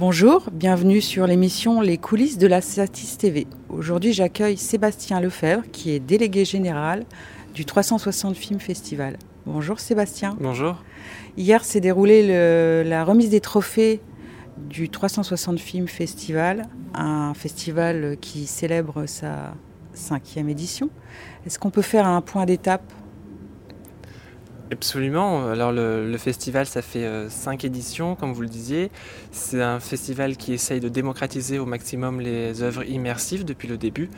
Bonjour, bienvenue sur l'émission Les coulisses de la Satis TV. Aujourd'hui, j'accueille Sébastien Lefebvre, qui est délégué général du 360 Film Festival. Bonjour Sébastien. Bonjour. Hier s'est déroulée la remise des trophées du 360 Film Festival, un festival qui célèbre sa cinquième édition. Est-ce qu'on peut faire un point d'étape Absolument. Alors le, festival, ça fait euh, cinq éditions, comme vous le disiez. C'est un festival qui essaye de démocratiser au maximum les œuvres immersives depuis le début.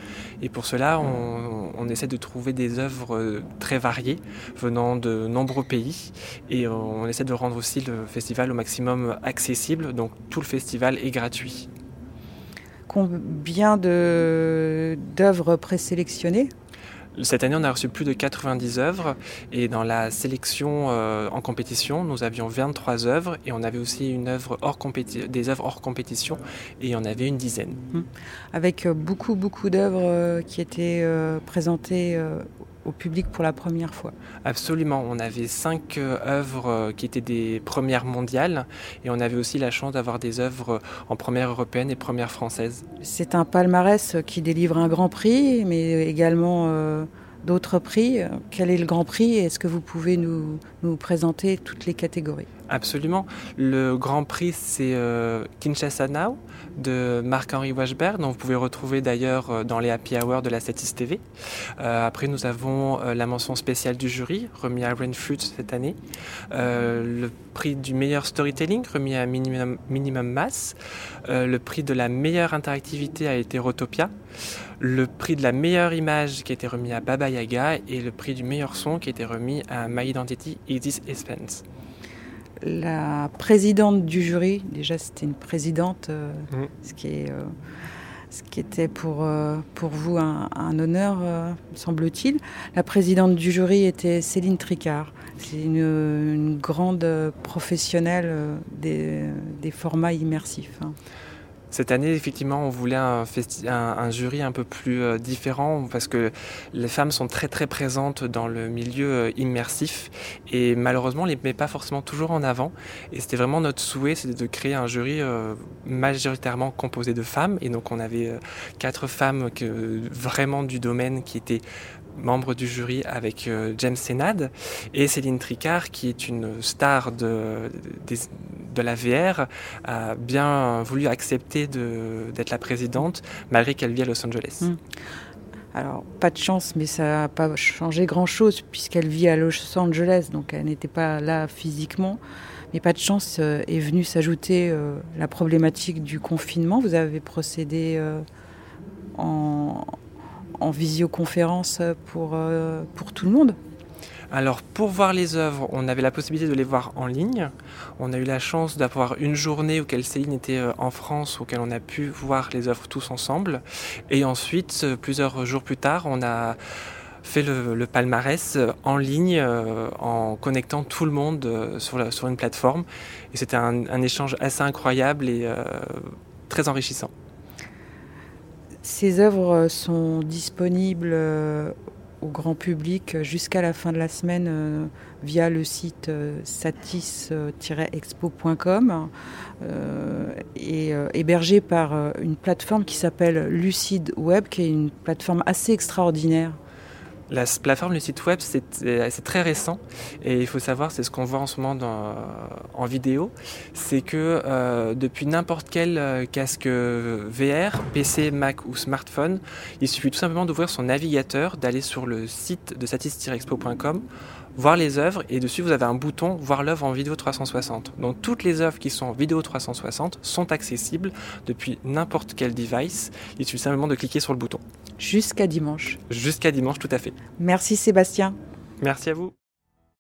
Et pour cela, on, essaie de trouver des œuvres euh, très variées venant de nombreux pays. Et on essaie de rendre aussi le festival au maximum accessible. Donc tout le festival est gratuit. Combien d'œuvres présélectionnées? Cette année, on a reçu plus de 90 œuvres et dans la sélection euh, en compétition, nous avions 23 œuvres et on avait aussi une œuvre hors des œuvres hors compétition et on avait une dizaine. Hum. Avec euh, beaucoup, beaucoup d'œuvres euh, qui étaient présentées au public pour la première fois. Absolument, on avait cinq euh, œuvres euh, qui étaient des premières mondiales et on avait aussi la chance d'avoir des œuvres en première européenne et première française. C'est un palmarès qui délivre un grand prix, mais également euh, d'autres prix. Quel est le grand prix? Est-ce que vous pouvez nous, nous, présenter toutes les catégories? Absolument. Le grand prix, c'est Kinshasa Now de Marc-Henri Washberg, dont vous pouvez retrouver d'ailleurs euh, dans les Happy Hours de la Satis TV. Euh, après, nous avons euh, la mention spéciale du jury, remis à Rainfruit cette année. le prix du meilleur storytelling, remis à Minimum, Minimum Mass. le prix de la meilleure interactivité a été Rotopia. Le prix de la meilleure image qui a été remis à Baba Yaga et le prix du meilleur son qui a été remis à My Identity Edith Expense la présidente du jury, déjà c'était une présidente, euh, mm. ce, qui est, euh, ce qui était pour, euh, pour vous un, honneur, semble-t-il. La présidente du jury était Céline Tricard. C'est une, grande professionnelle des, formats immersifs. Hein. Cette année, effectivement, on voulait un, jury un peu plus euh, différent parce que les femmes sont très très présentes dans le milieu euh, immersif et malheureusement, on les met pas forcément toujours en avant. Et c'était vraiment notre souhait, c'était de créer un jury euh, majoritairement composé de femmes. Et donc, on avait quatre femmes vraiment du domaine qui étaient membre du jury avec euh, James Senad et Céline Tricard qui est une star de, de, la VR a bien voulu accepter d'être la présidente malgré qu'elle vit à Los Angeles. Hmm. Alors, pas de chance, mais ça n'a pas changé grand-chose puisqu'elle vit à Los Angeles, donc elle n'était pas là physiquement. Mais pas de chance euh, est venue s'ajouter euh, la problématique du confinement. Vous avez procédé en, en visioconférence pour, euh, pour tout le monde alors pour voir les œuvres, on avait la possibilité de les voir en ligne. On a eu la chance d'avoir une journée auquel Céline était euh, en France, auquel on a pu voir les œuvres tous ensemble. Et ensuite, euh, plusieurs jours plus tard, on a fait le, palmarès en ligne en connectant tout le monde sur une plateforme. Et c'était un, échange assez incroyable et très enrichissant. Ces œuvres sont disponibles euh, au grand public jusqu'à la fin de la semaine euh, via le site euh, satis-expo.com et hébergé par une plateforme qui s'appelle Lucid Web, qui est une plateforme assez extraordinaire la plateforme, le site web, euh, c'est très récent. Et il faut savoir, c'est ce qu'on voit en ce moment en vidéo, c'est que euh, depuis n'importe quel euh, casque VR, PC, Mac ou smartphone, il suffit tout simplement d'ouvrir son navigateur, d'aller sur le site de satis-expo.com voir les œuvres et dessus vous avez un bouton voir l'œuvre en vidéo 360. Donc toutes les œuvres qui sont en vidéo 360 sont accessibles depuis n'importe quel device. Il suffit simplement de cliquer sur le bouton. Jusqu'à dimanche. Jusqu'à dimanche, tout à fait. Merci Sébastien. Merci à vous.